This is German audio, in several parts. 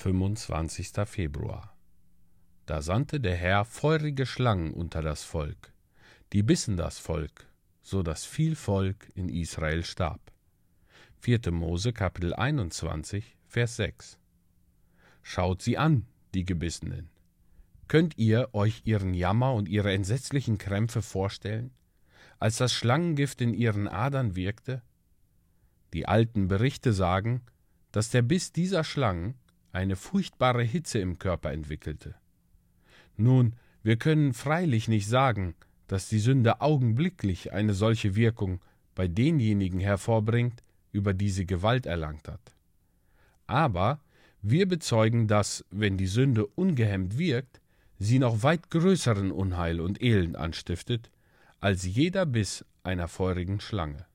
25. Februar. Da sandte der Herr feurige Schlangen unter das Volk, die bissen das Volk, so dass viel Volk in Israel starb. 4. Mose Kapitel 21, Vers 6. Schaut sie an, die Gebissenen. Könnt ihr euch ihren Jammer und ihre entsetzlichen Krämpfe vorstellen, als das Schlangengift in ihren Adern wirkte? Die alten Berichte sagen, dass der Biss dieser Schlangen eine furchtbare Hitze im Körper entwickelte. Nun, wir können freilich nicht sagen, dass die Sünde augenblicklich eine solche Wirkung bei denjenigen hervorbringt, über die sie Gewalt erlangt hat. Aber wir bezeugen, dass, wenn die Sünde ungehemmt wirkt, sie noch weit größeren Unheil und Elend anstiftet, als jeder Biss einer feurigen Schlange.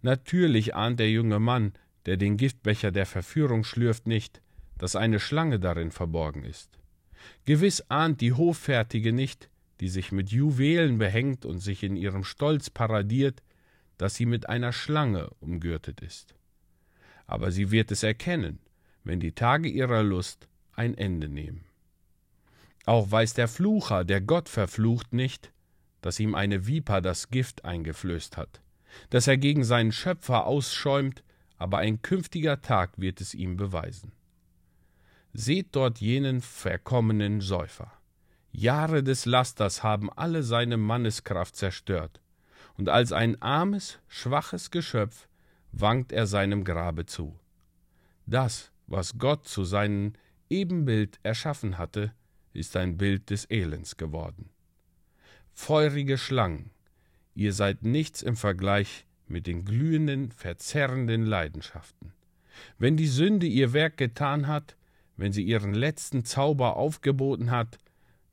Natürlich ahnt der junge Mann, der den Giftbecher der Verführung schlürft, nicht, dass eine Schlange darin verborgen ist. Gewiss ahnt die Hoffärtige nicht, die sich mit Juwelen behängt und sich in ihrem Stolz paradiert, dass sie mit einer Schlange umgürtet ist. Aber sie wird es erkennen, wenn die Tage ihrer Lust ein Ende nehmen. Auch weiß der Flucher, der Gott verflucht, nicht, dass ihm eine Viper das Gift eingeflößt hat, dass er gegen seinen Schöpfer ausschäumt, aber ein künftiger Tag wird es ihm beweisen. Seht dort jenen verkommenen Säufer. Jahre des Lasters haben alle seine Manneskraft zerstört, und als ein armes, schwaches Geschöpf wankt er seinem Grabe zu. Das, was Gott zu seinem Ebenbild erschaffen hatte, ist ein Bild des Elends geworden. Feurige Schlangen, ihr seid nichts im Vergleich mit den glühenden, verzerrenden Leidenschaften. Wenn die Sünde ihr Werk getan hat, wenn sie ihren letzten Zauber aufgeboten hat,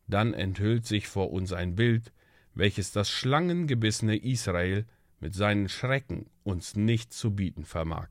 dann enthüllt sich vor uns ein Bild, welches das schlangengebissene Israel mit seinen Schrecken uns nicht zu bieten vermag.